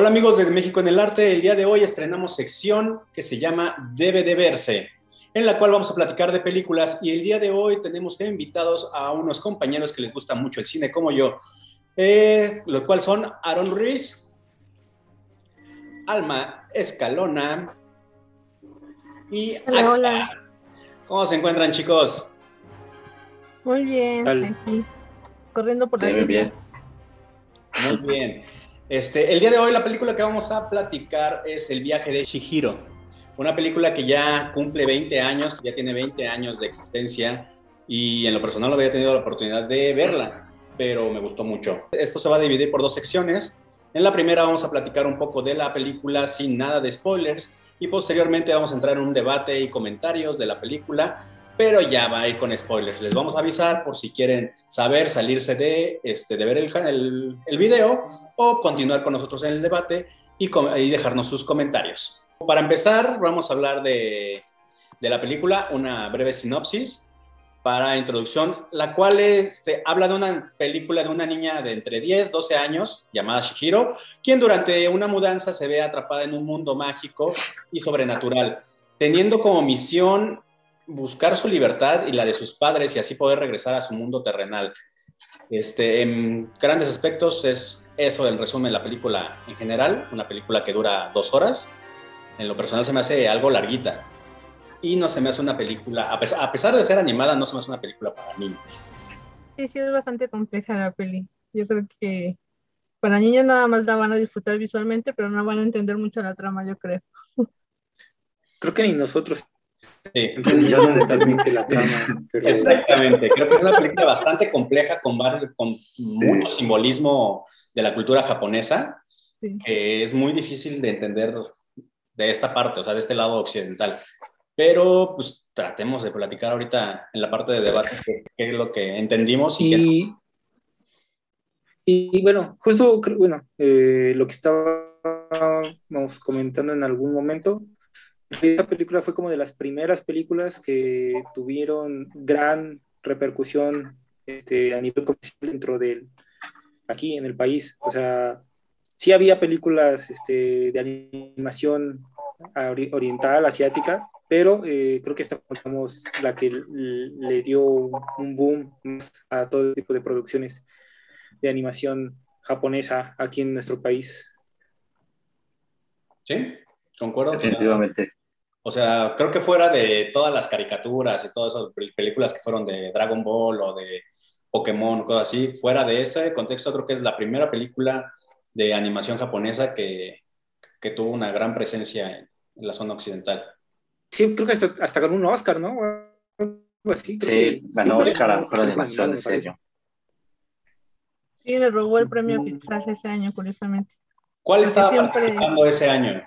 Hola amigos de México en el Arte, el día de hoy estrenamos sección que se llama Debe de verse, en la cual vamos a platicar de películas y el día de hoy tenemos invitados a unos compañeros que les gusta mucho el cine como yo, eh, los cuales son Aaron Ruiz, Alma Escalona y hola, ¿Cómo se encuentran chicos? Muy bien, aquí, corriendo por la Muy bien. Muy bien. Este, el día de hoy la película que vamos a platicar es El viaje de Shihiro, una película que ya cumple 20 años, ya tiene 20 años de existencia y en lo personal no había tenido la oportunidad de verla, pero me gustó mucho. Esto se va a dividir por dos secciones. En la primera vamos a platicar un poco de la película sin nada de spoilers y posteriormente vamos a entrar en un debate y comentarios de la película pero ya va a ir con spoilers. Les vamos a avisar por si quieren saber, salirse de, este, de ver el, el, video o continuar con nosotros en el debate y, y, dejarnos sus comentarios. Para empezar, vamos a hablar de, de la película, una breve sinopsis para introducción, la cual este, habla de una película de una niña de entre 10, 12 años llamada Shihiro, quien durante una mudanza se ve atrapada en un mundo mágico y sobrenatural, teniendo como misión buscar su libertad y la de sus padres y así poder regresar a su mundo terrenal. Este, en grandes aspectos es eso en resumen la película en general, una película que dura dos horas. En lo personal se me hace algo larguita y no se me hace una película, a pesar, a pesar de ser animada, no se me hace una película para niños. Sí, sí, es bastante compleja la peli. Yo creo que para niños nada más la van a disfrutar visualmente, pero no van a entender mucho la trama, yo creo. Creo que ni nosotros Sí. totalmente la trama. Exactamente, creo que es una película bastante compleja con, con mucho simbolismo de la cultura japonesa, Sí. que es muy difícil de entender de esta parte, o sea, de este lado occidental. Pero pues tratemos de platicar ahorita en la parte de debate qué, qué es lo que entendimos y, qué no. Y, y bueno, justo, creo- bueno, eh, lo que estábamos comentando en algún momento, esta película fue como de las primeras películas que tuvieron gran repercusión este, a nivel comercial dentro del, aquí en el país. O sea, sí había películas este, de animación ori- oriental, asiática, pero eh, creo que esta fue digamos, la que le dio un boom más a todo tipo de producciones de animación japonesa aquí en nuestro país. ¿Sí? Concuerdo. Definitivamente. O sea, creo que fuera de todas las caricaturas y todas esas pel- películas que fueron de Dragon Ball o de Pokémon, cosas así, fuera de ese contexto, creo que es la primera película de animación japonesa que, que tuvo una gran presencia en, en la zona occidental. Sí, creo que hasta, hasta ganó un Oscar, ¿no? Así, Sí, que- ganó sí, Oscar a mejor animación ese año. Sí, le robó el premio a Pixar ese año, curiosamente. ¿Cuál Porque estaba siempre- participando ese año?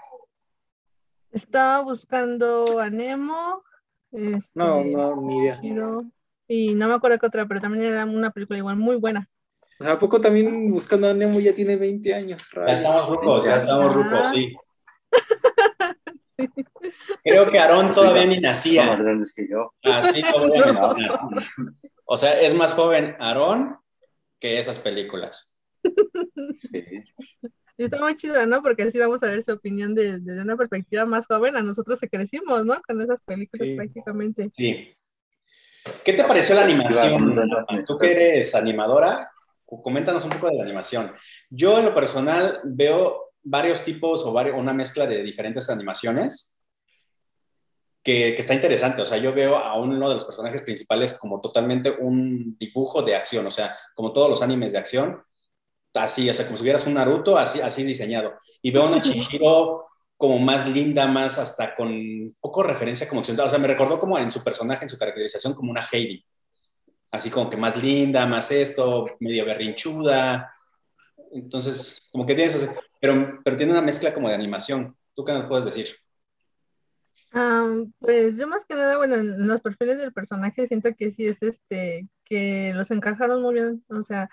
Estaba buscando a Nemo, este, No, no, ni idea. Y no me acuerdo qué otra, pero también era una película igual muy buena. ¿a poco también buscando a Nemo ya tiene 20 años? Ya estamos rucos, ya estamos rucos, Ah. sí. Creo que Aarón todavía ni Son nacía. más grandes que yo. Así todavía ni No. nacía. O sea, es más joven Aarón que esas películas. Sí. Y está muy chido, ¿no? Porque así vamos a ver su opinión de- desde una perspectiva más joven a nosotros que crecimos, ¿no? Con esas películas Sí. prácticamente. Sí. ¿Qué te pareció la animación? Tú que eres animadora, coméntanos un poco de la animación. Yo en lo personal veo varios tipos o varios, una mezcla de diferentes animaciones que, que está interesante. O sea, yo veo a uno de los personajes principales como totalmente un dibujo de acción, o sea, como todos los animes de acción, así, o sea, como si vieras un Naruto, así, así diseñado. Y veo a una Chihiro como más linda, más hasta con poco referencia como occidental. O sea, me recordó como en su personaje, en su caracterización, como una Heidi. Así como que más linda, más esto, medio berrinchuda. Entonces, como que tienes, pero, pero tiene una mezcla como de animación. ¿Tú qué nos puedes decir? Am, pues yo más que nada, bueno, en los perfiles del personaje siento que sí es este, que los encajaron muy bien, o sea,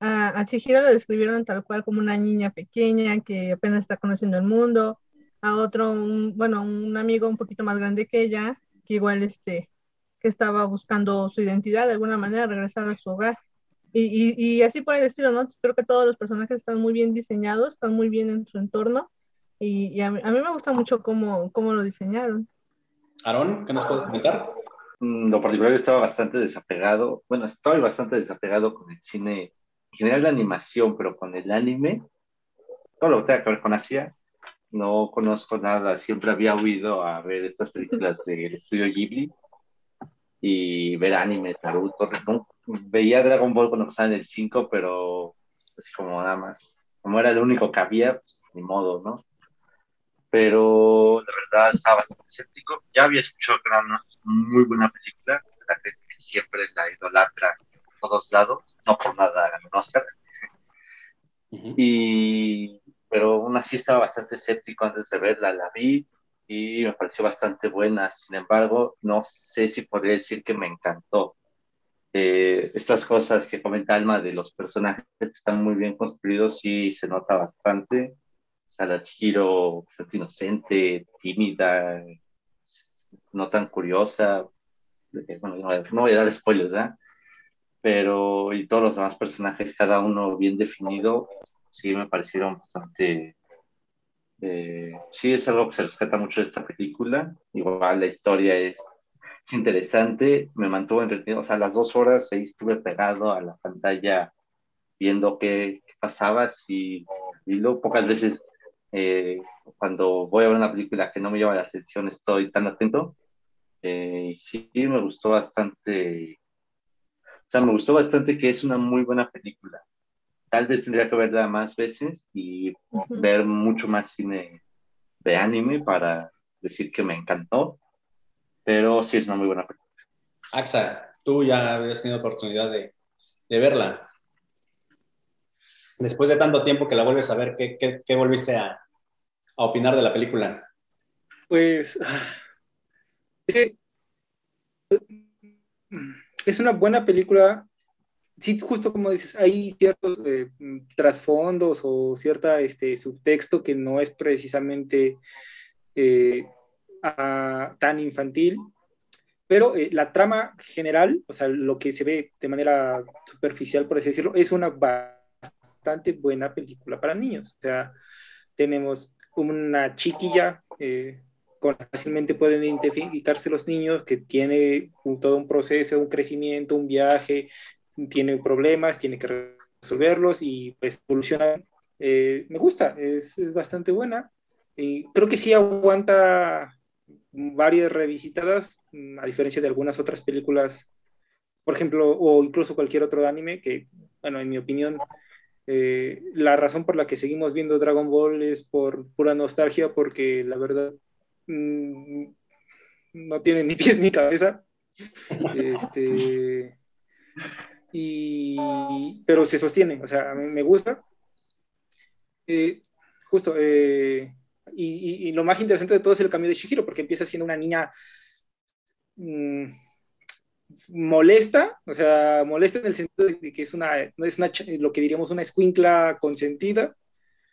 a, a Chihiro lo describieron tal cual como una niña pequeña que apenas está conociendo el mundo, a otro, un- bueno, un amigo un poquito más grande que ella, que igual este, que estaba buscando su identidad de alguna manera, regresar a su hogar. Y, y, así por el estilo, ¿no? Creo que todos los personajes están muy bien diseñados, están muy bien en su entorno. Y, a, mí, a, mí, me gusta mucho cómo, cómo lo diseñaron. Aaron, ¿qué nos puedes comentar? Mm, lo particular, estaba bastante desapegado. Bueno, estoy bastante desapegado con el cine, en general la animación, pero con el anime, todo lo que tenga que ver con Asia, no conozco nada. Siempre había oído a ver estas películas del estudio Ghibli y ver animes, Naruto. Veía Dragon Ball cuando estaba en el 5, pero así como nada más, como era el único que había, pues ni modo, ¿no? Pero la verdad estaba bastante escéptico. Ya había escuchado que era una muy buena película, la gente siempre la idolatra todos lados, no por nada ganó Oscar. Y pero aún así estaba bastante escéptico antes de verla, la vi y me pareció bastante buena, sin embargo, no sé si podría decir que me encantó. Eh, estas cosas que comenta Alma de los personajes que están muy bien construidos, sí se nota bastante. O sea, la Chihiro bastante inocente, tímida, no tan curiosa. Eh, bueno, no, voy a dar spoilers, ¿eh? Pero, y todos los demás personajes, cada uno bien definido, sí me parecieron bastante... Eh, sí, es algo que se rescata mucho de esta película. Igual la historia es, es interesante, me mantuvo entretenido. O sea, las dos horas ahí estuve pegado a la pantalla viendo qué, qué pasaba. Sí, y luego pocas veces eh, cuando voy a ver una película que no me llama la atención estoy tan atento. Eh, sí, me gustó bastante. O sea, me gustó bastante que es una muy buena película tal vez tendría que verla más veces y ver mucho más cine de anime para decir que me encantó, pero sí es una muy buena película. Axa, tú ya habías tenido oportunidad de, de verla. Después de tanto tiempo que la vuelves a ver, ¿qué, qué, qué volviste a, a, opinar de la película? Pues es, es una buena película sí, justo como dices, hay ciertos eh, trasfondos o cierta este, subtexto que no es precisamente eh, a, tan infantil, pero eh, la trama general, o sea, lo que se ve de manera superficial, por así decirlo, es una bastante buena película para niños. O sea, tenemos una chiquilla fácilmente pueden identificarse los niños que tiene todo un proceso, un crecimiento, un viaje, tiene problemas, tiene que resolverlos y pues evoluciona. Eh, me gusta, es, es, bastante buena. Creo que sí aguanta varias revisitadas, mm, a diferencia de algunas otras películas, por ejemplo, o incluso cualquier otro anime, que, bueno, en mi opinión, eh, la razón por la que seguimos viendo Dragon Ball es por pura nostalgia, porque la verdad mmm, no tiene ni pies ni cabeza. Este, y, pero se sostiene, o sea, a mí me gusta. Eh, justo, eh, y, y, lo más interesante de todo es el cambio de Shihiro, porque empieza siendo una niña mmm, molesta, o sea, molesta en el sentido de que es una, es una lo que diríamos una escuincla consentida,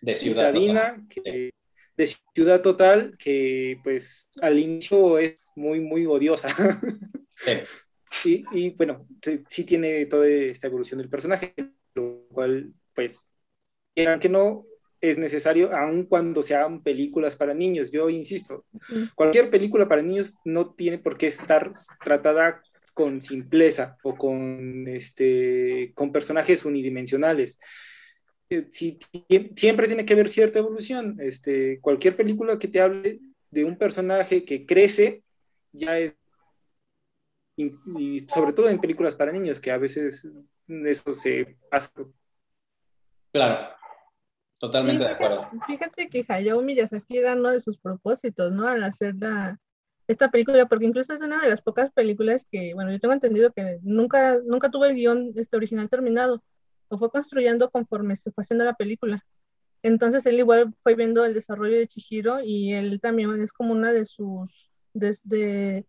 de ciudad citadina, que, de ciudad total, que pues al inicio es muy, muy odiosa. Sí. Y, y bueno, sí, tiene toda esta evolución del personaje, lo cual, pues, que no, es necesario, aun cuando sean películas para niños. Yo insisto, cualquier película para niños no tiene por qué estar tratada con simpleza o con, este, con personajes unidimensionales. Si, siempre tiene que haber cierta evolución. Este, cualquier película que te hable de un personaje que crece ya es y, sobre todo en películas para niños, que a veces eso se pasa. Claro, totalmente de acuerdo. Fíjate que Hayao Miyazaki era uno de sus propósitos, ¿no? Al hacer la, esta película, porque incluso es una de las pocas películas que, bueno, yo tengo entendido que nunca, nunca tuvo el guion este original terminado, lo fue construyendo conforme se fue haciendo la película. Entonces él igual fue viendo el desarrollo de Chihiro y él también es como una de sus, de,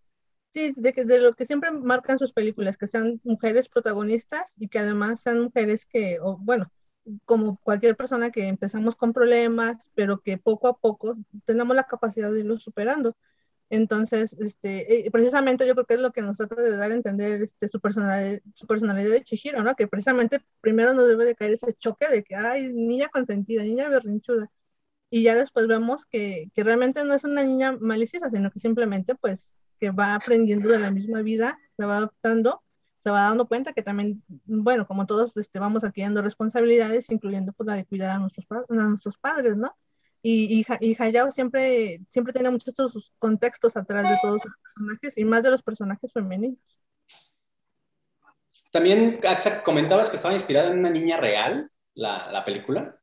Sí, de, de lo que siempre marcan sus películas, que sean mujeres protagonistas y que además sean mujeres que, o, bueno, como cualquier persona que empezamos con problemas, pero que poco a poco tenemos la capacidad de irlos superando. Entonces, este, eh, precisamente yo creo que es lo que nos trata de dar a entender este, su, personalidad, su personalidad de Chihiro, ¿no? Que precisamente primero nos debe de caer ese choque de que, ay, niña consentida, niña berrinchuda. Y ya después vemos que, que realmente no es una niña maliciosa, sino que simplemente, pues, que va aprendiendo de la misma vida, se va adaptando se va dando cuenta que también, bueno, como todos este, vamos adquiriendo responsabilidades, incluyendo pues, la de cuidar a nuestros, a nuestros padres, ¿no? Y, y, Hayao siempre, siempre tiene muchos estos contextos atrás de todos los personajes y más de los personajes femeninos. También, Axa, comentabas que estaba inspirada en una niña real, la, la película.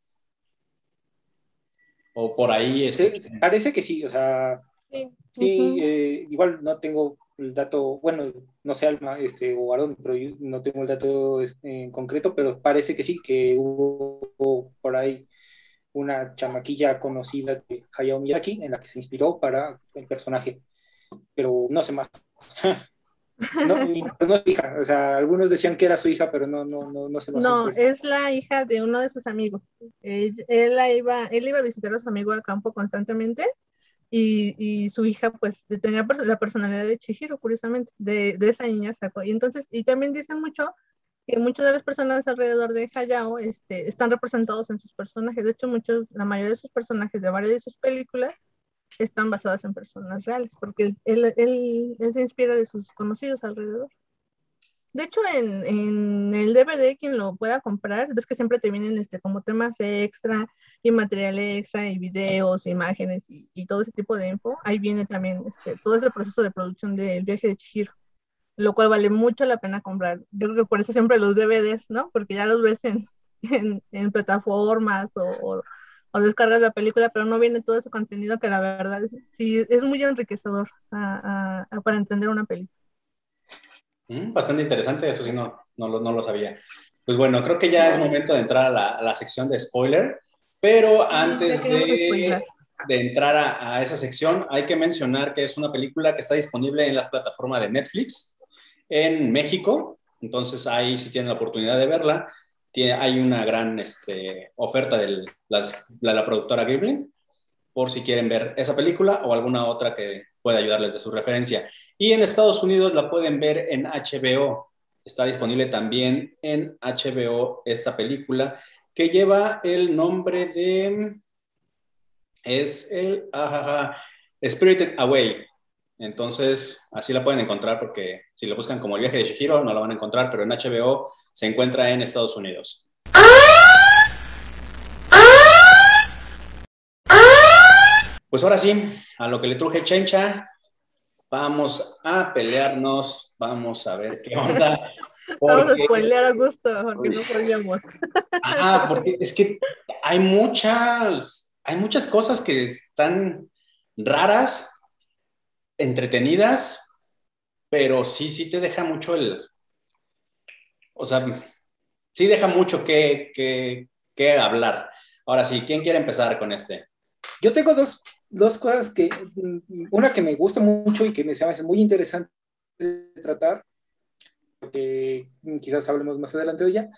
O por ahí. es este, parece que sí, o sea. Sí, eh, igual no tengo el dato, bueno, no sé, Alma este, o Aaron, pero yo no tengo el dato en concreto, pero parece que sí, que hubo por ahí una chamaquilla conocida de Hayao Miyazaki en la que se inspiró para el personaje, pero no sé más. no, no, es hija, o sea, algunos decían que era su hija, pero no, no, no, no sé más. No, es la hija de uno de sus amigos. Él, iba, él iba a visitar a su amigo al campo constantemente y, y, su hija pues tenía la personalidad de Chihiro, curiosamente, de, de, esa niña sacó. Y entonces, y también dicen mucho que muchas de las personas alrededor de Hayao este, están representados en sus personajes. De hecho, muchos, la mayoría de sus personajes de varias de sus películas están basadas en personas reales, porque él, él, se inspira de sus conocidos alrededor. De hecho, en, en, el DVD, quien lo pueda comprar, ves que siempre te vienen este, como temas extra y material extra y videos, imágenes y, y todo ese tipo de info. Ahí viene también este, todo ese proceso de producción del viaje de Chihiro, lo cual vale mucho la pena comprar. Yo creo que por eso siempre los DVDs, ¿no? Porque ya los ves en, en, en plataformas o, o, descargas la película, pero no viene todo ese contenido que la verdad es, sí es muy enriquecedor a, a, para entender una película. Mm, bastante interesante, eso sí, no, no, lo, no lo sabía. Pues bueno, creo que ya es momento de entrar a la, a la sección de spoiler, pero antes de, de, entrar a, a, esa sección, hay que mencionar que es una película que está disponible en la plataforma de Netflix en México, entonces ahí si tienen la oportunidad de verla, tiene, hay una gran este, oferta de la, productora Ghibli, por si quieren ver esa película o alguna otra que pueda ayudarles de su referencia. Y en Estados Unidos la pueden ver en HBO. Está disponible también en HBO esta película que lleva el nombre de... Es el ajaja, Spirited Away. Entonces, así la pueden encontrar porque si lo buscan como el viaje de Shihiro no la van a encontrar, pero en HBO se encuentra en Estados Unidos. Pues ahora sí, a lo que le truje Chencha, vamos a pelearnos, vamos a ver qué onda. Vamos a spoilear a gusto, porque no podíamos. Ah, porque es que hay muchas, hay muchas cosas que están raras, entretenidas, pero sí, sí te deja mucho el, o sea, sí deja mucho que, que, que hablar. Ahora sí, ¿quién quiere empezar con este? Yo tengo dos dos cosas que, una que me gusta mucho y que me hace muy interesante tratar, que quizás hablemos más adelante de ella,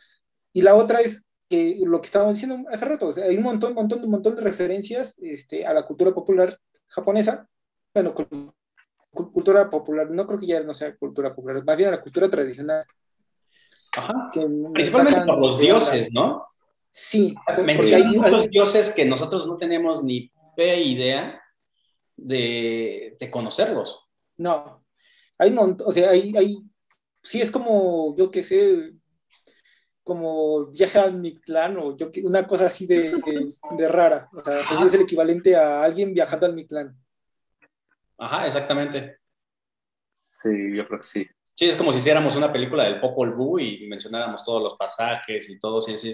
y la otra es que lo que estábamos diciendo hace rato, o sea, hay un montón, montón, un montón de referencias este, a la cultura popular japonesa, bueno, cultura popular, no creo que ya no sea cultura popular, más bien a la cultura tradicional. Ajá. Que Principalmente por los dioses, ¿no? Sí. Mencionan hay, muchos dioses que nosotros no tenemos ni idea de, de conocerlos. No, hay montón, o sea, hay, hay, sí es como, yo qué sé, como viaje a Mictlán o yo, una cosa así de, de, rara. O sea, es el equivalente a alguien viajando al Mictlán. Ajá, exactamente. Sí, yo creo que sí. Sí, es como si hiciéramos una película del Popol Vuh y mencionáramos todos los pasajes y todo, sí, sí,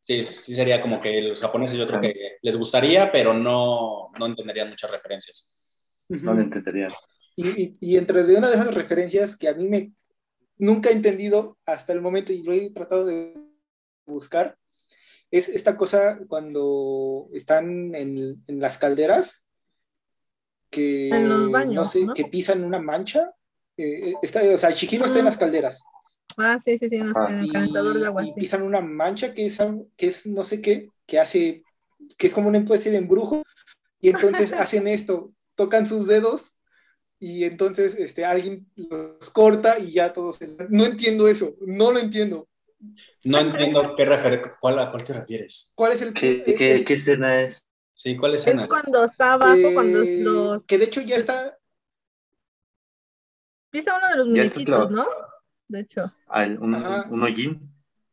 sí, sí sería como que los japoneses yo creo que les gustaría, pero no, no entenderían muchas referencias. No lo entenderían. Y, y, entre de una de esas referencias que a mí me nunca he entendido hasta el momento y lo he tratado de buscar, es esta cosa cuando están en, en las calderas, que en los baños, no sé, que pisan una mancha. Eh, eh está, o sea, Chihiro está en las calderas Ah, sí, sí, sí, en, el calentador de agua. Y pisan una mancha que es, que es no sé qué, que hace, que es como una especie de embrujo, y entonces hacen esto, tocan sus dedos y entonces este, alguien los corta y ya todos... No entiendo eso, no lo entiendo. No entiendo qué refer cuál, a cuál te refieres. ¿Cuál es el... ¿Qué, qué escena es? Sí, ¿cuál Es escena? cuando está abajo, cuando eh, los Que de hecho ya está... pisa uno de los muñequitos. ¿no? De hecho. Al- un, Ajá. un hollín.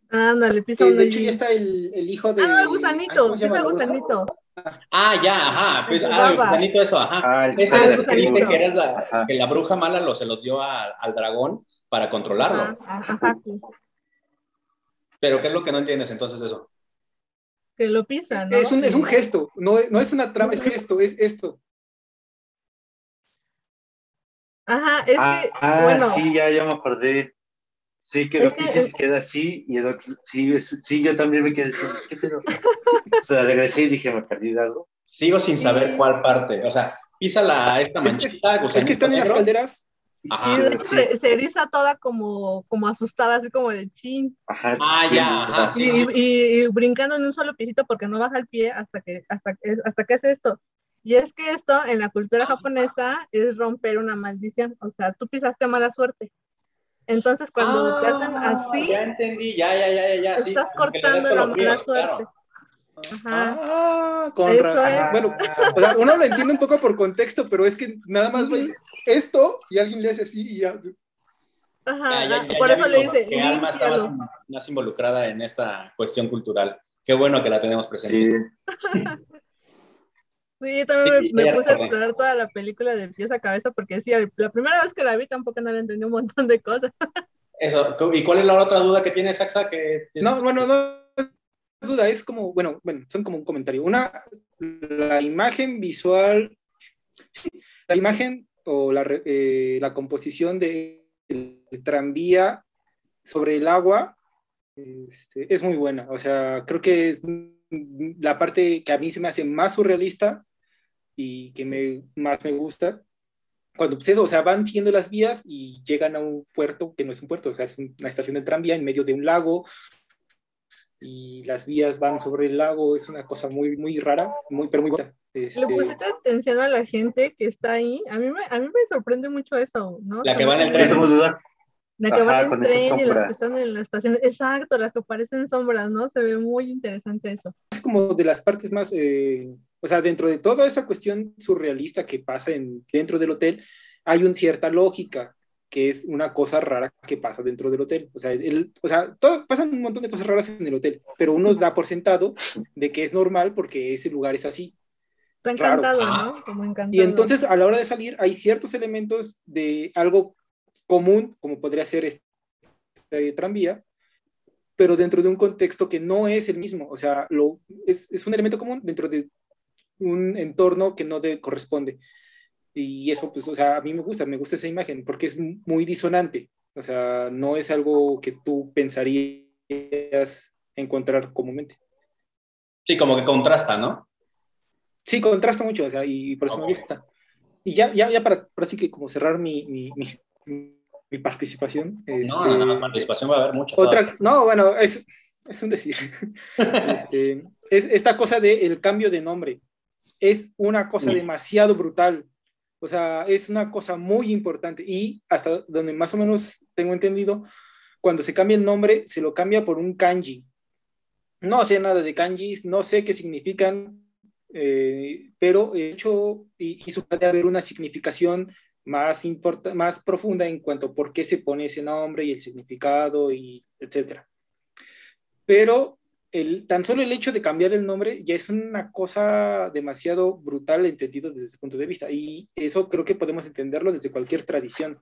Ándale, pisa Que uno de hecho ya está el, el hijo de... Ah, no, el gusanito, ¿cómo se pisa el gusanito. Ah, ya, ajá. Pues, ah, el gusanito, eso, ajá. Ah, el Ese Ah, es el que dice gusanito. que, era la, Ajá. que la bruja mala lo, se lo dio a- al dragón para controlarlo. Ajá, ajá, ajá, Pero ¿qué es lo que no entiendes entonces eso? Que lo pisa, ¿no? Es un, es un gesto, no, no es una trama, es gesto, es esto. Ajá, es ah, que, ah, bueno, sí, ya, ya me acordé. Sí, que lo que pisa y se queda así, y el otro, sí, es- sí, yo también me quedé así, ¿qué pedo? O sea, regresé y dije, me perdí de algo. Sigo sin Sí. saber cuál parte. O sea, pisa la, esta Es, es- manchita, es que están en las calderas. Ajá. sí, de hecho sí. se, se eriza toda como, como asustada, así como de chin. Ajá, Ah, sí, ya, ajá, y, sí. y- y brincando en un solo pisito porque no baja el pie hasta que, hasta, que- hasta que es esto. Y es que esto en la cultura japonesa es romper una maldición, o sea, tú pisaste mala suerte. Entonces cuando te hacen Ah, así, Ya entendí, ya, ya, ya, ya, estás cortando la mala suerte. claro. Ajá. Ah, con Eso razón. es. Bueno, o sea, uno lo entiende un poco por contexto, pero es que nada más ves esto y alguien le hace así y ya. Ajá, Ya, ya, ya, por ya eso le dice, que Alma está más, involucrada en esta cuestión cultural. Qué bueno que la tenemos presente. Sí, Sí, yo también Sí, me, me puse a explorar toda la película de pies a cabeza porque sí, la primera vez que la vi tampoco no le entendí un montón de cosas. Eso. ¿Y cuál es la otra duda que tiene Saxa? Que es- No, bueno, no duda, es como, bueno, bueno, son como un comentario. Una, la imagen visual, sí, la imagen o la, eh, la composición del tranvía sobre el agua este, es muy buena. O sea, creo que es la parte que a mí se me hace más surrealista y que me, más me gusta. Cuando, pues eso, o sea, van siguiendo las vías y llegan a un puerto que no es un puerto, o sea, es una estación de tranvía en medio de un lago y las vías van sobre el lago, es una cosa muy, muy rara, muy, pero muy buena. Este, ¿Le pusiste atención a la gente que está ahí? A mí me, a mí me sorprende mucho eso, ¿no? La que va en el tren. tengo duda. La que va en el tren y las que están en la estación. Exacto, las que parecen sombras, ¿no? Se ve muy interesante eso. es como de las partes más, eh, o sea, dentro de toda esa cuestión surrealista que pasa en, dentro del hotel, hay una cierta lógica, que es una cosa rara que pasa dentro del hotel. O sea, el, o sea todo, pasan un montón de cosas raras en el hotel, pero uno da por sentado de que es normal porque ese lugar es así. Encantado. ¿no? Como encantado. Y entonces a la hora de salir hay ciertos elementos de algo común, como podría ser este tranvía, pero dentro de un contexto que no es el mismo. O sea, lo, es, es un elemento común dentro de un entorno que no de, corresponde. Y eso, pues, o sea, a mí me gusta, me gusta esa imagen porque es muy disonante. O sea, no es algo que tú pensarías encontrar comúnmente. Sí, como que contrasta, ¿no? Sí, contrasta mucho, o sea, y por eso Ok. me gusta. Y ya, ya, ya para, para así que como cerrar mi, mi, mi, mi participación. No, este, no, no, participación va a haber mucha. otra, no, bueno, es, es un decir. Este, es esta cosa del el cambio de nombre. Es una cosa Mm. demasiado brutal. O sea, es una cosa muy importante. Y hasta donde más o menos tengo entendido, cuando se cambia el nombre, se lo cambia por un kanji. No sé nada de kanjis, no sé qué significan, eh, pero de hecho, y, y puede haber una significación más, más profunda en cuanto a por qué se pone ese nombre y el significado, y etcétera. Pero el, tan solo el hecho de cambiar el nombre ya es una cosa demasiado brutal entendido desde ese punto de vista. Y eso creo que podemos entenderlo desde cualquier tradición.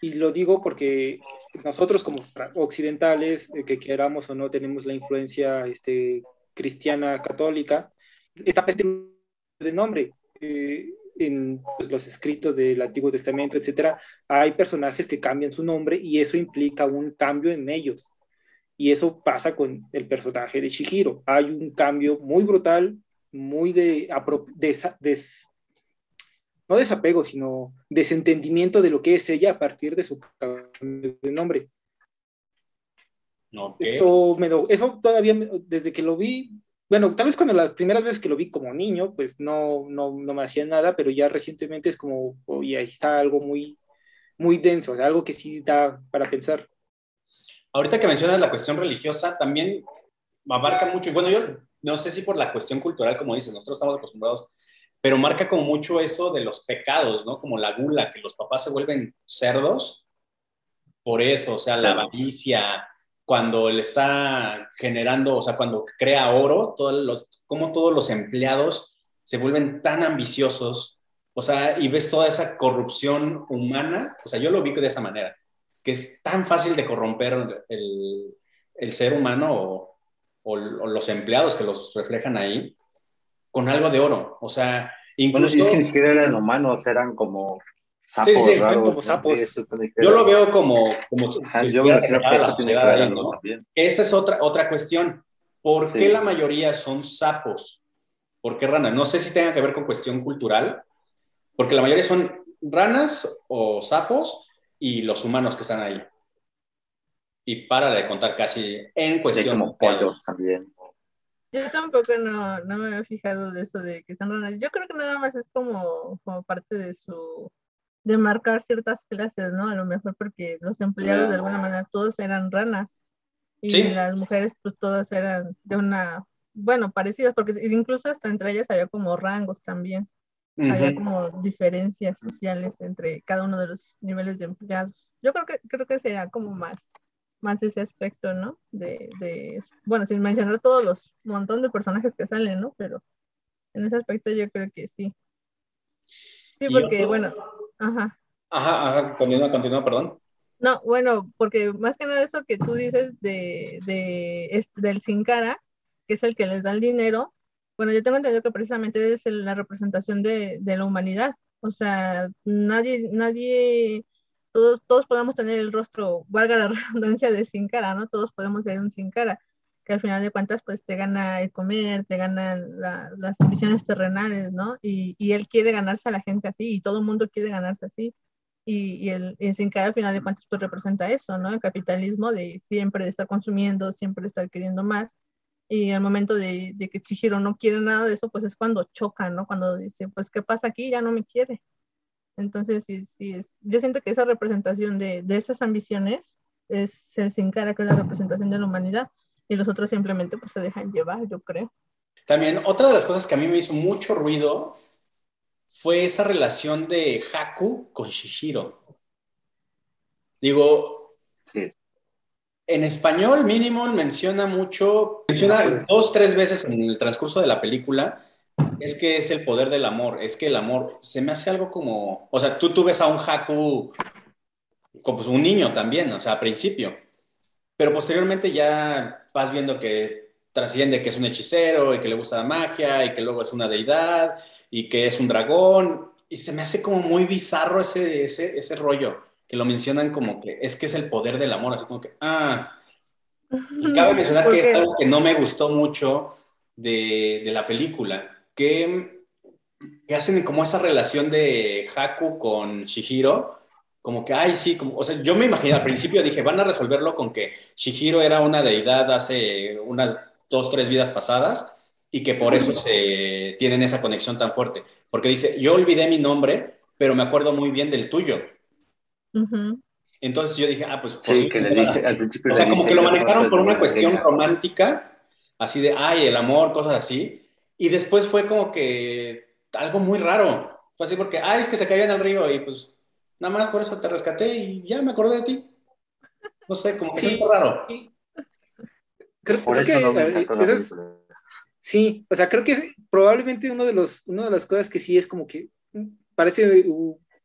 Y lo digo porque nosotros como occidentales, eh, que queramos o no, tenemos la influencia este, cristiana católica, está este de nombre. Eh, en pues, los escritos del Antiguo Testamento, etcétera, hay personajes que cambian su nombre y eso implica un cambio en ellos. Y eso pasa con el personaje de Shihiro. Hay un cambio muy brutal, muy de, de, no desapego, sino desentendimiento de lo que es ella a partir de su cambio de nombre. Okay. Eso, me eso todavía, desde que lo vi, bueno, tal vez cuando las primeras veces que lo vi como niño, pues no, no, no me hacía nada, pero ya recientemente es como, oye, ahí está algo muy, muy denso, o sea, algo que sí da para pensar. Ahorita que mencionas la cuestión religiosa, también abarca mucho, y bueno, yo no sé si por la cuestión cultural, como dices, nosotros estamos acostumbrados, pero marca como mucho eso de los pecados, ¿no? Como la gula, que los papás se vuelven cerdos por eso, o sea, la avaricia, cuando él está generando, o sea, cuando crea oro, como todos los empleados se vuelven tan ambiciosos, o sea, y ves toda esa corrupción humana, o sea, yo lo vi de esa manera, que es tan fácil de corromper el, el ser humano o, o, los empleados que los reflejan ahí con algo de oro, o sea, incluso... Bueno, es que ni siquiera eran humanos, eran como sapos, como sapos. Yo lo veo como... como yo Esa es otra, otra cuestión. ¿Por qué la mayoría son sapos? ¿Por qué ranas? No sé si tenga que ver con cuestión cultural, porque la mayoría son ranas o sapos y los humanos que están ahí. Y para de contar casi en cuestión. como pollos también. Yo tampoco no, no, me he fijado de eso de que son ranas. Yo creo que nada más es como, como parte de su de marcar ciertas clases, ¿no? A lo mejor porque los empleados de alguna manera todos eran ranas y las mujeres pues todas eran de una, bueno, parecidas, porque incluso hasta entre ellas había como rangos también, había como diferencias sociales entre cada uno de los niveles de empleados. Yo creo que creo que sería como más más ese aspecto, ¿no? De, de bueno, sin mencionar todos los montón de personajes que salen, ¿no? Pero en ese aspecto yo creo que sí. Sí, porque, bueno, Ajá. Ajá, ajá, continúa, continúa, perdón. No, bueno, porque más que nada eso que tú dices de, de, del Sin Cara, que es el que les da el dinero, bueno, yo tengo entendido que precisamente es la representación de, de la humanidad. O sea, nadie, nadie, todos, todos podemos tener el rostro, valga la redundancia, de sin cara, ¿no? Todos podemos ser un sin cara, que al final de cuentas, pues te gana el comer, te ganan las ambiciones terrenales, ¿no? Y, y, él quiere ganarse a la gente así, y todo el mundo quiere ganarse así. Y, y el, sin cara, al final de cuentas, pues representa eso, ¿no? El capitalismo de siempre estar consumiendo, siempre estar queriendo más. Y al momento de, de que Chihiro no quiere nada de eso, pues es cuando choca, ¿no? Cuando dice, pues, ¿qué pasa aquí? Ya no me quiere. Entonces, sí, sí, es, yo siento que esa representación de, de esas ambiciones es el sin cara, que es la representación de la humanidad y los otros simplemente pues se dejan llevar, yo creo. También otra de las cosas que a mí me hizo mucho ruido fue esa relación de Haku con Shishiro. Digo, en español mínimo menciona mucho, menciona dos, tres veces en el transcurso de la película, es que es el poder del amor, es que el amor se me hace algo como, o sea, tú, tú ves a un Haku como pues, un niño también, o sea, a principio, pero posteriormente ya vas viendo que trasciende que es un hechicero y que le gusta la magia y que luego es una deidad y que es un dragón. Y se me hace como muy bizarro ese, ese, ese rollo, que lo mencionan como que es que es el poder del amor, así como que, ah. Y cabe mencionar que es algo que no me gustó mucho de, de la película, que, que hacen como esa relación de Haku con Shihiro, como que, ay, sí, como, o sea, yo me imaginé al principio, dije, van a resolverlo con que Shihiro era una deidad hace unas dos, tres vidas pasadas y que por eso se tienen esa conexión tan fuerte. Porque dice, yo olvidé mi nombre, pero me acuerdo muy bien del tuyo. Entonces yo dije, ah, pues... Sí, que le dice, al principio O sea, como que lo manejaron por una cuestión romántica, así de, ay, el amor, cosas así. Y después fue como que algo muy raro. Fue así porque, ay, es que se cayó en el río y pues Nada más por eso te rescaté y ya me acordé de ti. No sé, como que sí, raro. Creo, que sí, o sea, creo que probablemente uno de los, una de las cosas que sí es como que parece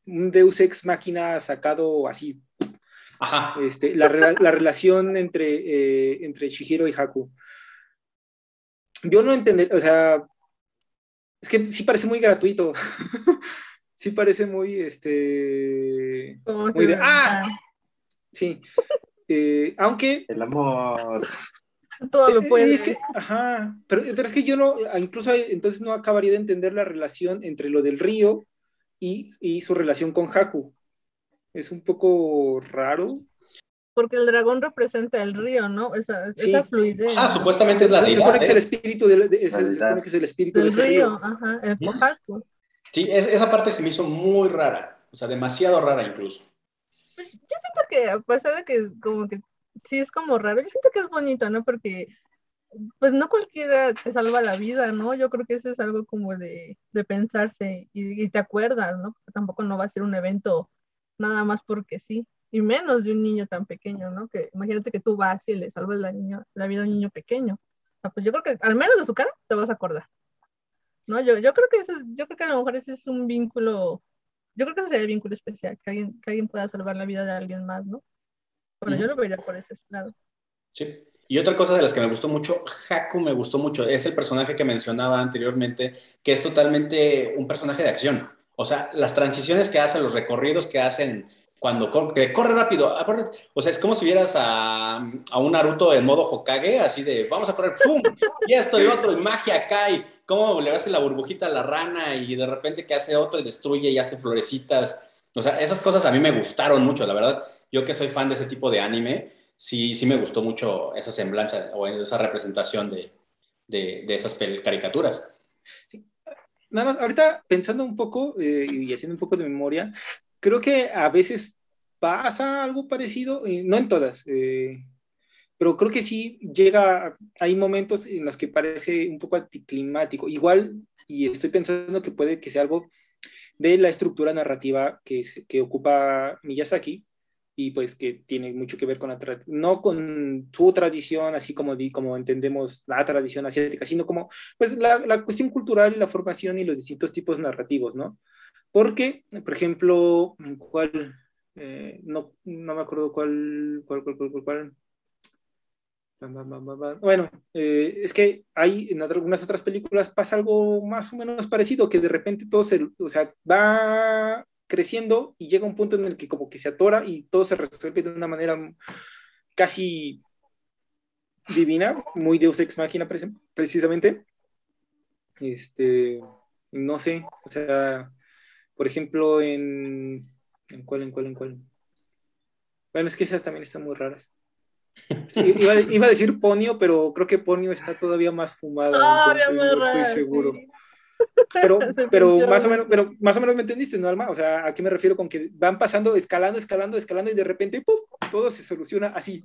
un Deus ex máquina sacado así. Ajá. Este, la, la, relación entre, eh, entre Shihiro y Haku. Yo no entendí, o sea, es que sí parece muy gratuito. sí parece muy, este, muy de, ¡ah! Sí, eh, aunque... El amor. Todo lo eh, puede. Es que, ajá, pero, pero, es que yo no, incluso entonces no acabaría de entender la relación entre lo del río y, y su relación con Haku. Es un poco raro. porque el dragón representa el río, ¿no? Esa, esa fluidez. Ah, supuestamente es la Se supone que es el espíritu del, de, se supone que es el espíritu de del ese río, río. ajá, el Cojaco. Sí, es- esa parte se me hizo muy rara, o sea, demasiado rara incluso. Pues, yo siento que a pesar de que como que sí es como raro, yo siento que es bonito, ¿no? Porque pues no cualquiera te salva la vida, ¿no? Yo creo que eso es algo como de, de pensarse y, y te acuerdas, ¿no? Porque tampoco no va a ser un evento nada más porque sí, y menos de un niño tan pequeño, ¿no? Que imagínate que tú vas y le salvas la, niño, la vida a un niño pequeño. O sea, pues yo creo que al menos de su cara te vas a acordar. ¿No? Yo, yo creo que eso, es- yo creo que a lo mejor ese es un vínculo, yo creo que ese sería el vínculo especial, que alguien, que alguien pueda salvar la vida de alguien más, ¿no? Bueno, yo lo vería por ese lado. Sí. Y otra cosa de las que me gustó mucho, Haku me gustó mucho, es el personaje que mencionaba anteriormente, que es totalmente un personaje de acción. O sea, las transiciones que hace, los recorridos que hacen cuando cor- que corre rápido. O sea, es como si vieras a, a un Naruto en modo Hokage, así de vamos a correr, ¡pum! Y esto y otro, y magia acá, y cómo le hace la burbujita a la rana, y de repente que hace otro y destruye y hace florecitas. O sea, esas cosas a mí me gustaron mucho, la verdad. Yo que soy fan de ese tipo de anime, sí, sí me gustó mucho esa semblanza o esa representación de, de, esas caricaturas. Nada más, ahorita pensando un poco eh, y haciendo un poco de memoria, creo que a veces pasa algo parecido, eh, no en todas, eh, pero creo que sí llega, hay momentos en los que parece un poco anticlimático. Igual, y estoy pensando que puede que sea algo de la estructura narrativa que ocupa Miyazaki y pues que tiene mucho que ver con la no con su tradición, así como, como entendemos la tradición asiática, sino como pues la, la cuestión cultural y la formación y los distintos tipos narrativos, ¿no? Porque, por ejemplo, ¿en ¿cuál? Eh, no, no me acuerdo cuál, cuál, cuál, cuál, cuál. Bueno, eh, es que hay en algunas otras películas pasa algo más o menos parecido, que de repente todo se, o sea, va creciendo y llega un punto en el que como que se atora y todo se resuelve de una manera casi divina, muy Deus Ex Machina preci- precisamente. Este, no sé, o sea, por ejemplo, en, ¿en cuál, en cuál, en cuál? Bueno, es que esas también están muy raras. Sí, iba, iba a decir Ponio, pero creo que Ponio está todavía más fumada, entonces más no estoy seguro. sí. Pero, pero más o menos, pero más o menos me entendiste, ¿no, Alma? O sea, ¿a qué me refiero con que van pasando, escalando, escalando, escalando y de repente, ¡puf! todo se soluciona así.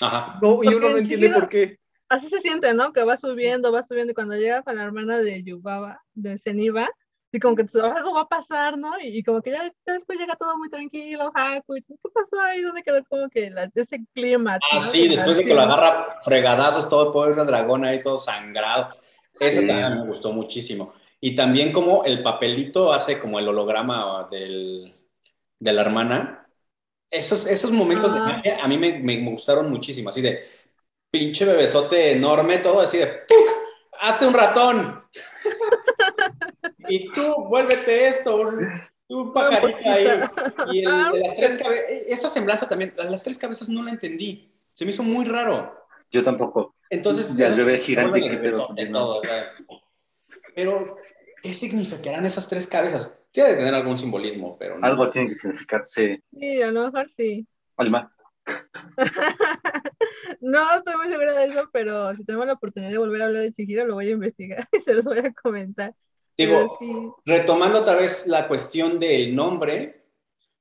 Ajá. No, y Porque uno no en entiende por qué. Así se siente, ¿no? Que va subiendo, va subiendo, y cuando llega con la hermana de Yubaba, de Zeniba, y como que tú- algo va a pasar, ¿no? Y, y como que ya, después llega todo muy tranquilo, Haku, y tú, ¿qué pasó ahí? ¿Dónde quedó como que la- ese clima? Ah, sí, después de que lo agarra fregadazos, todo el pobre dragón ahí todo sangrado. Eso Sí. también me gustó muchísimo. Y también como el papelito hace como el holograma del, de la hermana. Esos, esos momentos de Ah. magia a mí me, me gustaron muchísimo. Así de pinche bebesote enorme, todo así de ¡puc! ¡Hazte un ratón! y tú, vuélvete esto, tú pajarita ahí. Y el de las tres cabezas, esa semblanza también, las tres cabezas no la entendí. Se me hizo muy raro. Yo tampoco. Entonces, Ya, eso- el bebé gigante, no. todo, o sea. Pero, ¿qué significarán esas tres cabezas? Tiene de tener algún simbolismo, pero no. Algo tiene que significarse. Sí, a lo mejor sí. Alma. No estoy muy segura de eso, pero si tengo la oportunidad de volver a hablar de Chihiro, lo voy a investigar y se los voy a comentar. Digo, sí, retomando otra vez la cuestión del nombre,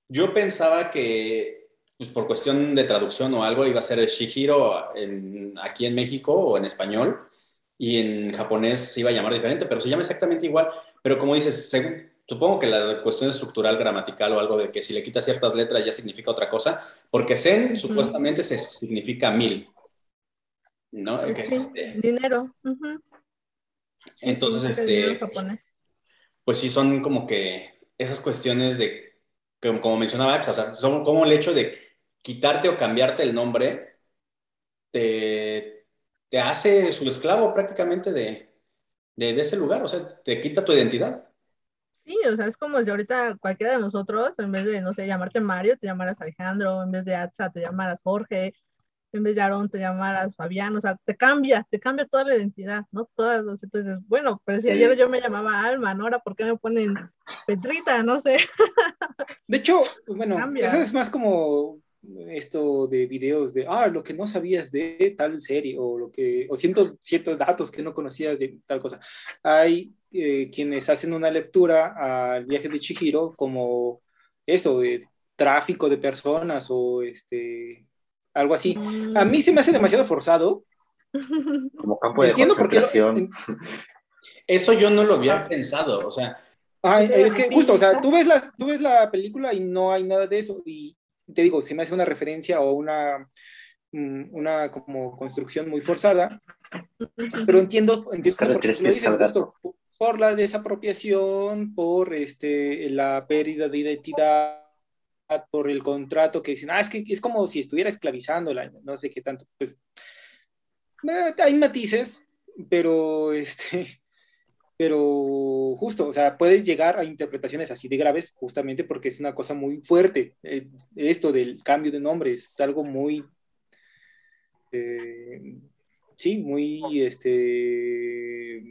yo pensaba que, pues por cuestión de traducción o algo, iba a ser Shihiro en- aquí en México o en español, y en japonés se iba a llamar diferente, pero se llama exactamente igual. Pero como dices, según- supongo que la cuestión estructural, gramatical o algo de que si le quitas ciertas letras ya significa otra cosa, porque Zen supuestamente se significa mil. ¿No? sí, dinero. Entonces, este, japonés. pues sí son como que esas cuestiones de, como, como mencionaba Axa, o sea, son como el hecho de quitarte o cambiarte el nombre te, te hace su esclavo prácticamente de, de, de ese lugar, o sea, te quita tu identidad. Sí, o sea, es como si ahorita cualquiera de nosotros, en vez de, no sé, llamarte Mario, te llamaras Alejandro, en vez de Atza, te llamaras Jorge, en vez de Aarón, te llamaras Fabián, o sea, te cambia, te cambia toda la identidad, ¿no? Todas, o sea, dices, bueno, pero si ayer yo me llamaba Alma, ¿no? Ahora, ¿por qué me ponen Petrita? No sé. De hecho, bueno, eso es más como esto de videos de, ah, lo que no sabías de tal serie o lo que, o siento ciertos datos que no conocías de tal cosa. Hay eh, quienes hacen una lectura al viaje de Chihiro como eso, de tráfico de personas o este, algo así. A mí se me hace demasiado forzado. Como campo de Entiendo por qué Eso yo no lo había pensado, o sea. es que justo, o sea, tú ves, las, tú ves la película y no hay nada de eso. Y te digo, se me hace una referencia o una, mm, una como construcción muy forzada, pero entiendo, entiendo por qué lo dicen, justo por la desapropiación, por este, la pérdida de identidad, por el contrato que dicen, ah, es que es como si estuviera esclavizándola, no sé qué tanto, pues eh, hay matices, pero este, pero justo, o sea, puedes llegar a interpretaciones así de graves justamente porque es una cosa muy fuerte. Eh, esto del cambio de nombre es algo muy, eh, sí, muy este,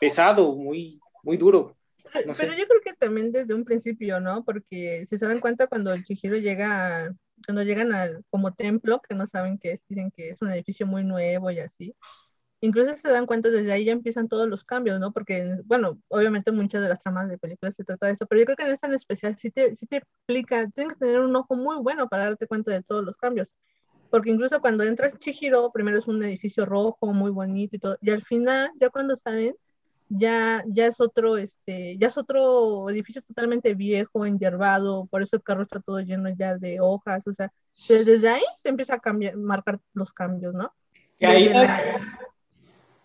pesado, muy, muy duro. Pero, yo creo que también desde un principio, ¿no? Porque si se dan cuenta cuando el Chihiro llega, cuando llegan al como templo, que no saben qué es, dicen que es un edificio muy nuevo y así incluso se dan cuenta desde ahí ya empiezan todos los cambios, ¿no? Porque, bueno, obviamente muchas de las tramas de películas se trata de eso, pero yo creo que en esta en especial sí te, sí te explica, tienes que tener un ojo muy bueno para darte cuenta de todos los cambios. Porque incluso cuando entras Chihiro, primero es un edificio rojo, muy bonito y todo, y al final, ya cuando salen, ya, ya es otro, este, ya es otro edificio totalmente viejo, enyerbado, por eso el carro está todo lleno ya de hojas, o sea, desde ahí te empieza a cambiar, marcar los cambios, ¿no? ahí,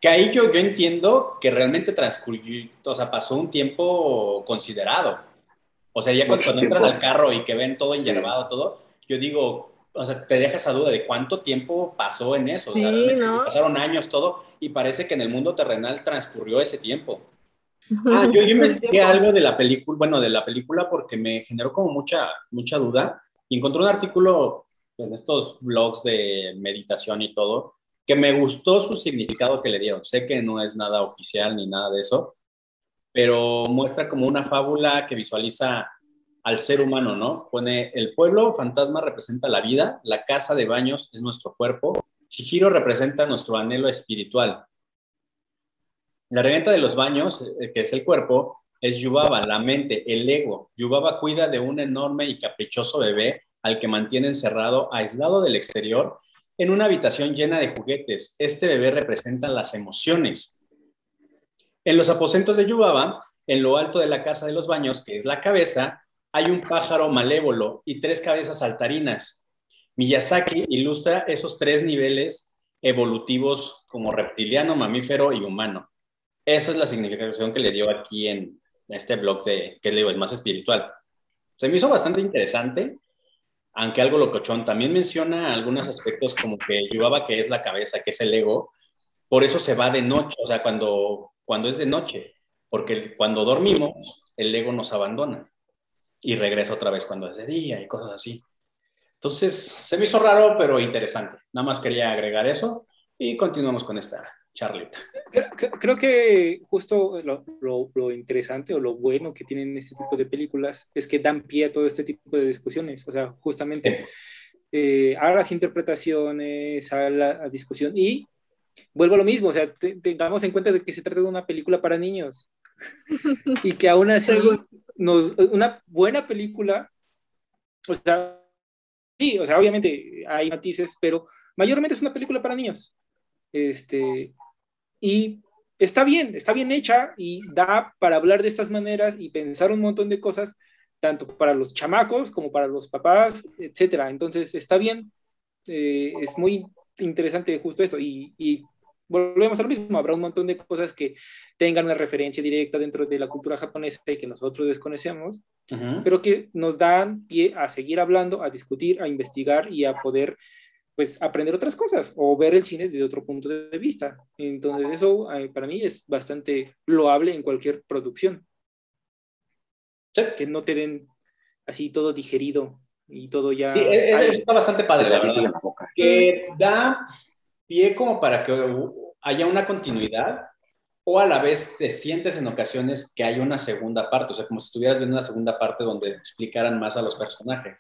que ahí yo, yo entiendo que realmente transcurrió, o sea, pasó un tiempo considerado. O sea, ya cuando, entran al carro y que ven todo enyerbado, todo, yo digo, o sea, te deja esa duda de cuánto tiempo pasó en eso. O sea, pasaron años todo y parece que en el mundo terrenal transcurrió ese tiempo. Ah, yo, yo investigué algo de la película, bueno, de la película porque me generó como mucha, mucha duda y encontré un artículo en estos blogs de meditación y todo, que me gustó su significado que le dieron. Sé que no es nada oficial ni nada de eso, pero muestra como una fábula que visualiza al ser humano, ¿no? Pone, el pueblo fantasma representa la vida, la casa de baños es nuestro cuerpo, giro representa nuestro anhelo espiritual. La reventa de los baños, eh, que es el cuerpo, es Yubaba, la mente, el ego. Yubaba cuida de un enorme y caprichoso bebé al que mantiene encerrado, aislado del exterior en una habitación llena de juguetes. Este bebé representa las emociones. En los aposentos de Yubaba, en lo alto de la casa de los baños, que es la cabeza, hay un pájaro malévolo y tres cabezas saltarinas. Miyazaki ilustra esos tres niveles evolutivos como reptiliano, mamífero y humano. Esa es la significación que le dio aquí en este blog de, que le digo, es más espiritual. Se me hizo bastante interesante aunque algo locochón, también menciona algunos aspectos como que llevaba que es la cabeza, que es el ego, por eso se va de noche, o sea, cuando, cuando es de noche, porque cuando dormimos, el ego nos abandona y regresa otra vez cuando es de día y cosas así. Entonces, se me hizo raro, pero interesante. Nada más quería agregar eso y continuamos con esta Charlita. Creo que justo lo, interesante o lo bueno que tienen este tipo de películas es que dan pie a todo este tipo de discusiones. O sea, justamente eh, a las interpretaciones, a la discusión y vuelvo a lo mismo, o sea, tengamos en cuenta de que se trata de una película para niños y que aún así nos, una buena película, o sea, sí, o sea, obviamente hay matices, pero mayormente es una película para niños. Este, y está bien, está bien hecha y da para hablar de estas maneras y pensar un montón de cosas, tanto para los chamacos como para los papás, etcétera. Entonces, está bien, eh, es muy interesante justo eso. Y, volvemos a lo mismo, habrá un montón de cosas que tengan una referencia directa dentro de la cultura japonesa y que nosotros desconocemos, pero que nos dan pie a seguir hablando, a discutir, a investigar y a poder pues aprender otras cosas o ver el cine desde otro punto de vista. Entonces eso eh, para mí es bastante loable en cualquier producción. Que no te den así todo digerido y todo ya... Sí, está bastante padre, la verdad. Que da pie como para que haya una continuidad o a la vez te sientes en ocasiones que hay una segunda parte, o sea, como si estuvieras viendo una segunda parte donde explicaran más a los personajes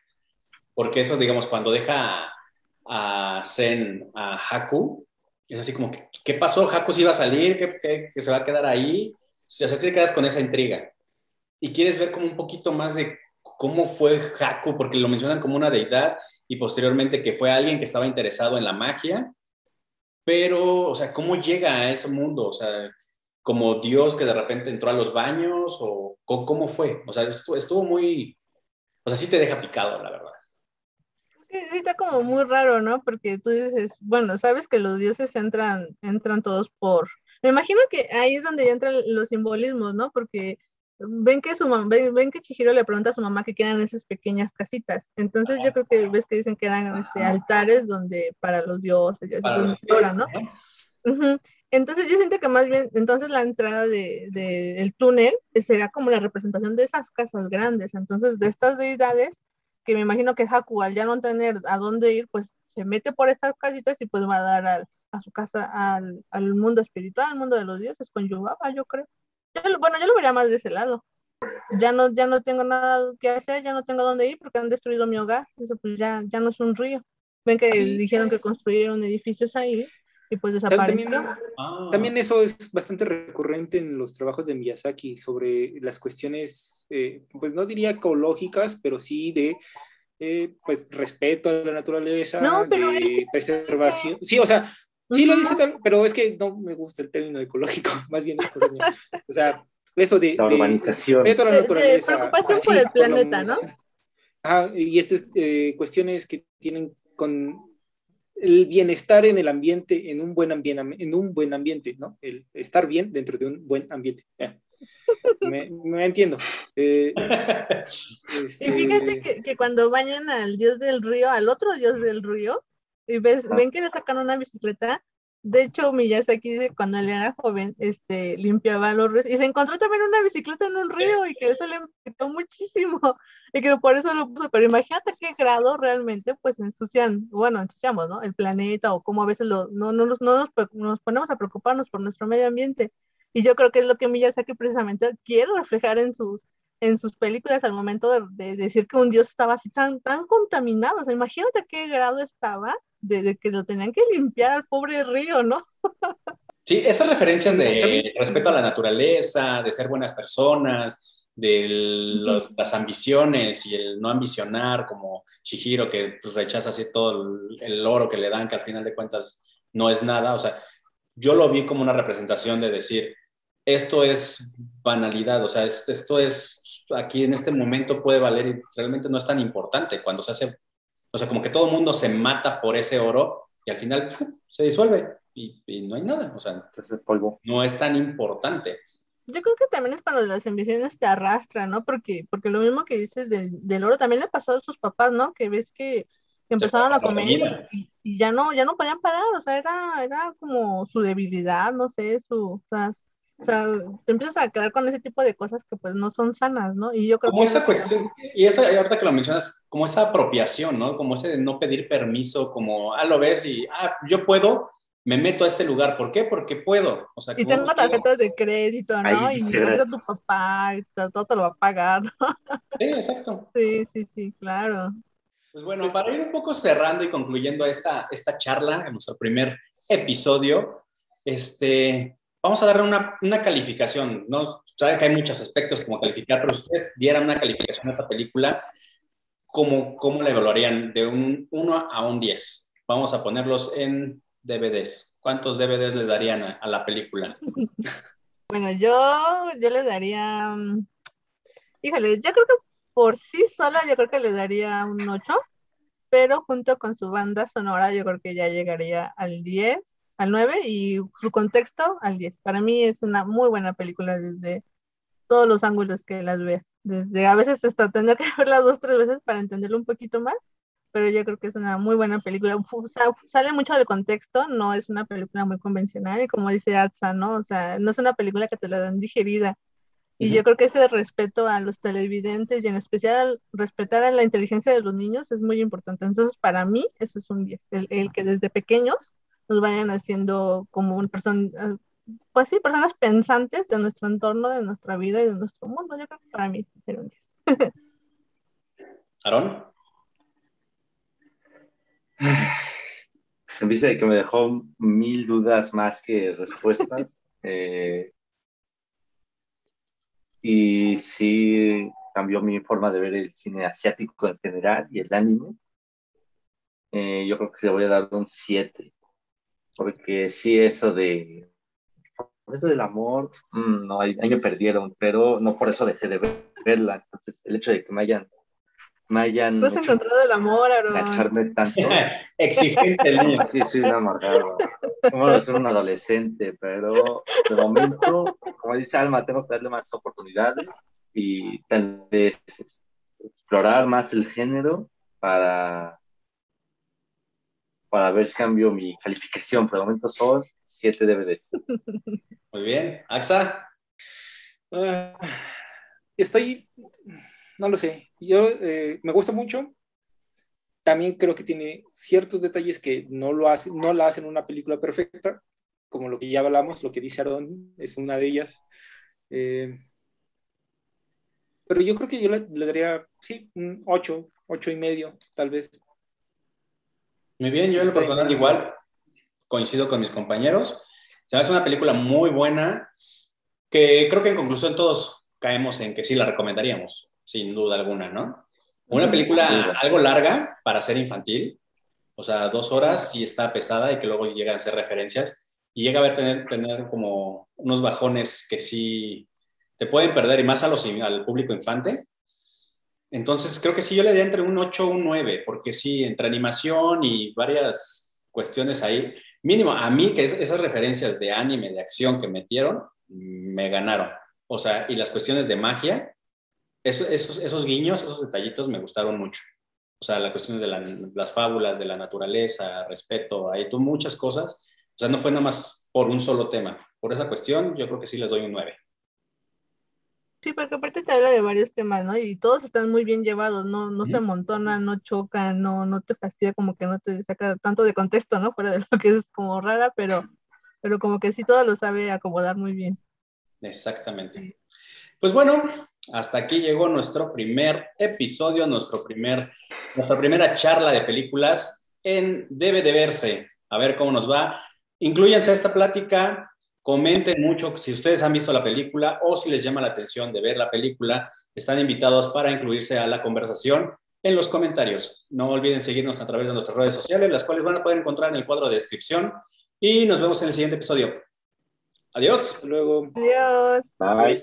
porque eso, digamos, cuando deja a, Zen, a Haku, es así como, ¿qué pasó? ¿Haku se iba a salir? ¿Que, se va a quedar ahí? O sea, te quedas con esa intriga. Y quieres ver como un poquito más de cómo fue Haku, porque lo mencionan como una deidad y posteriormente que fue alguien que estaba interesado en la magia, pero, o sea, ¿cómo llega a ese mundo? O sea, como Dios que de repente entró a los baños o cómo fue? O sea, estuvo muy, o sea, sí te deja picado, la verdad. Sí, está como muy raro, ¿no? Porque tú dices, bueno, sabes que los dioses entran, entran todos por... Me imagino que ahí es donde entran los simbolismos, ¿no? Porque ven que su mamá, ven, que Chihiro le pregunta a su mamá que quedan esas pequeñas casitas. Entonces yo creo que ves que dicen que eran este, altares donde para los dioses, y donde se oran, ¿no? Entonces yo siento que más bien, entonces la entrada del de, túnel será como la representación de esas casas grandes. Entonces de estas deidades, que me imagino que Haku al ya no tener a dónde ir, pues se mete por estas casitas y pues va a dar a su casa al, al, mundo espiritual, al mundo de los dioses, con Yubaba, yo creo bueno, yo lo vería más de ese lado. Ya no, ya no tengo nada que hacer, ya no tengo dónde ir porque han destruido mi hogar. Eso pues ya, ya no es un río. Ven que dijeron que construyeron edificios ahí y pues desapareció. Ah. También, eso es bastante recurrente en los trabajos de Miyazaki sobre las cuestiones, eh, pues no diría ecológicas, pero sí de eh, pues respeto a la naturaleza, de preservación. Sí, o sea, Sí, lo dice tal, pero es que no me gusta el término ecológico, más bien es cosa O sea, eso de, la urbanización. De, la naturaleza. preocupación por el planeta, ¿no? Ah, y estas eh, cuestiones que tienen con el bienestar en el ambiente, en un buen ambiente, en un buen ambiente, ¿no? El estar bien dentro de un buen ambiente. Me, me, entiendo. Eh, este... Y fíjate que, que, cuando bañan al dios del río, al otro dios del río, y ves, ven que le sacan una bicicleta. De hecho, Miyazaki dice cuando él era joven, este, limpiaba los ríos y se encontró también una bicicleta en un río y que eso le impactó muchísimo y que por eso lo puso. Pero imagínate qué grado realmente pues ensucian, bueno, ensuciamos, ¿no? El planeta o cómo a veces lo, no, no, nos, no nos, ponemos a preocuparnos por nuestro medio ambiente. Y yo creo que es lo que Miyazaki precisamente quiere reflejar en sus, en sus películas al momento de, de, decir que un dios estaba así tan, tan contaminado. O sea, imagínate qué grado estaba de, que lo tenían que limpiar al pobre río, ¿no? Sí, esas referencias de respeto a la naturaleza, de ser buenas personas, de las ambiciones y el no ambicionar, como Shihiro, que pues, rechaza así todo el, oro que le dan, que al final de cuentas no es nada. O sea, yo lo vi como una representación de decir, esto es banalidad, o sea, esto es, aquí en este momento puede valer y realmente no es tan importante cuando se hace o sea, como que todo el mundo se mata por ese oro y al final se disuelve y, no hay nada. O sea, polvo. no es tan importante. Yo creo que también es cuando las ambiciones te arrastran, ¿no? Porque, porque lo mismo que dices del, oro también le pasó a sus papás, ¿no? Que ves que, empezaron a comer y, ya no, ya no podían parar, o sea, era, era como su debilidad, no sé, su, o sea, te empiezas a quedar con ese tipo de cosas que pues no son sanas, ¿no? Y yo creo como esa cuestión, y esa, ahorita que lo mencionas, como esa apropiación, ¿no? Como ese de no pedir permiso, como, ah, lo ves y, ah, yo puedo, me meto a este lugar. ¿Por qué? Porque puedo. O sea, y tengo tarjetas de crédito, ¿no? y a tu papá, todo te lo va a pagar. Sí, exacto. Sí, sí, sí, claro. Pues bueno, para ir un poco cerrando y concluyendo esta, esta charla, en nuestro primer episodio, este, vamos a darle una, una calificación, ¿no? Saben que hay muchos aspectos como calificar, pero usted diera una calificación a esta película, ¿cómo, cómo la evaluarían de un 1 a un 10? Vamos a ponerlos en DVDs. ¿Cuántos DVDs les darían a, la película? Bueno, yo, yo le daría, mm, híjole, yo creo que por sí sola yo creo que le daría un 8, pero junto con su banda sonora yo creo que ya llegaría al 10 al 9 y su contexto al 10. Para mí es una muy buena película desde todos los ángulos que las veas. Desde a veces hasta tener que verla dos, tres veces para entenderlo un poquito más, pero yo creo que es una muy buena película. sale mucho del contexto, no es una película muy convencional y como dice Atza, ¿no? O sea, no es una película que te la dan digerida. Y yo creo que ese respeto a los televidentes y en especial respetar a la inteligencia de los niños es muy importante. Entonces, para mí, eso es un 10. El, el que desde pequeños nos vayan haciendo como un persona, pues sí, personas pensantes de nuestro entorno, de nuestra vida y de nuestro mundo. Yo creo que para mí sería un 10. ¿Aarón? Se me dice que me dejó mil dudas más que respuestas. Eh, y sí cambió mi forma de ver el cine asiático en general y el anime. Eh, yo creo que se le voy a dar un 7. Porque sí, eso de. Eso del amor, mm, no, ahí, me perdieron, pero no por eso dejé de verla. Entonces, el hecho de que me hayan. Me hayan. ¿No has encontrado el amor, Aaron? Echarme tanto. Exigente el niño. Sí, soy un amargado. Como ser un adolescente, pero de momento, como dice Alma, tengo que darle más oportunidades y tal vez explorar más el género para, para ver si cambio mi calificación. Por el momento son 7 DVDs. Muy bien. ¿Axa? Ah, estoy, no lo sé. Yo eh, me gusta mucho. También creo que tiene ciertos detalles que no, lo hace, no la hacen una película perfecta, como lo que ya hablamos, lo que dice Aaron es una de ellas. Eh, pero yo creo que yo le, daría, sí, un 8, 8 y medio, tal vez. Muy bien, yo en lo personal igual coincido con mis compañeros. Se me hace una película muy buena que creo que en conclusión todos caemos en que sí la recomendaríamos, sin duda alguna, ¿no? Una película algo larga para ser infantil, o sea, dos horas sí está pesada y que luego llegan a ser referencias y llega a ver tener, tener como unos bajones que sí te pueden perder y más a los, al público infante. Entonces, creo que sí, yo le daría entre un 8 o un 9, porque sí, entre animación y varias cuestiones ahí, mínimo, a mí que esas referencias de anime, de acción que metieron, me ganaron. O sea, y las cuestiones de magia, esos, esos guiños, esos detallitos me gustaron mucho. O sea, las cuestiones de las fábulas, de la naturaleza, respeto, ahí tú muchas cosas. O sea, no fue nada más por un solo tema. Por esa cuestión, yo creo que sí les doy un 9. Sí, porque aparte te habla de varios temas, ¿no? Y todos están muy bien llevados, no, no se amontonan, no chocan, no, no te fastidia, como que no te saca tanto de contexto, ¿no? Fuera de lo que es como rara, pero, pero como que sí todo lo sabe acomodar muy bien. Exactamente. Pues bueno, hasta aquí llegó nuestro primer episodio, nuestro primer, nuestra primera charla de películas en Debe de Verse. A ver cómo nos va. Incluyanse a esta plática, Comenten mucho si ustedes han visto la película o si les llama la atención de ver la película. Están invitados para incluirse a la conversación en los comentarios. No olviden seguirnos a través de nuestras redes sociales, las cuales van a poder encontrar en el cuadro de descripción. Y nos vemos en el siguiente episodio. Adiós. luego. Adiós. Bye.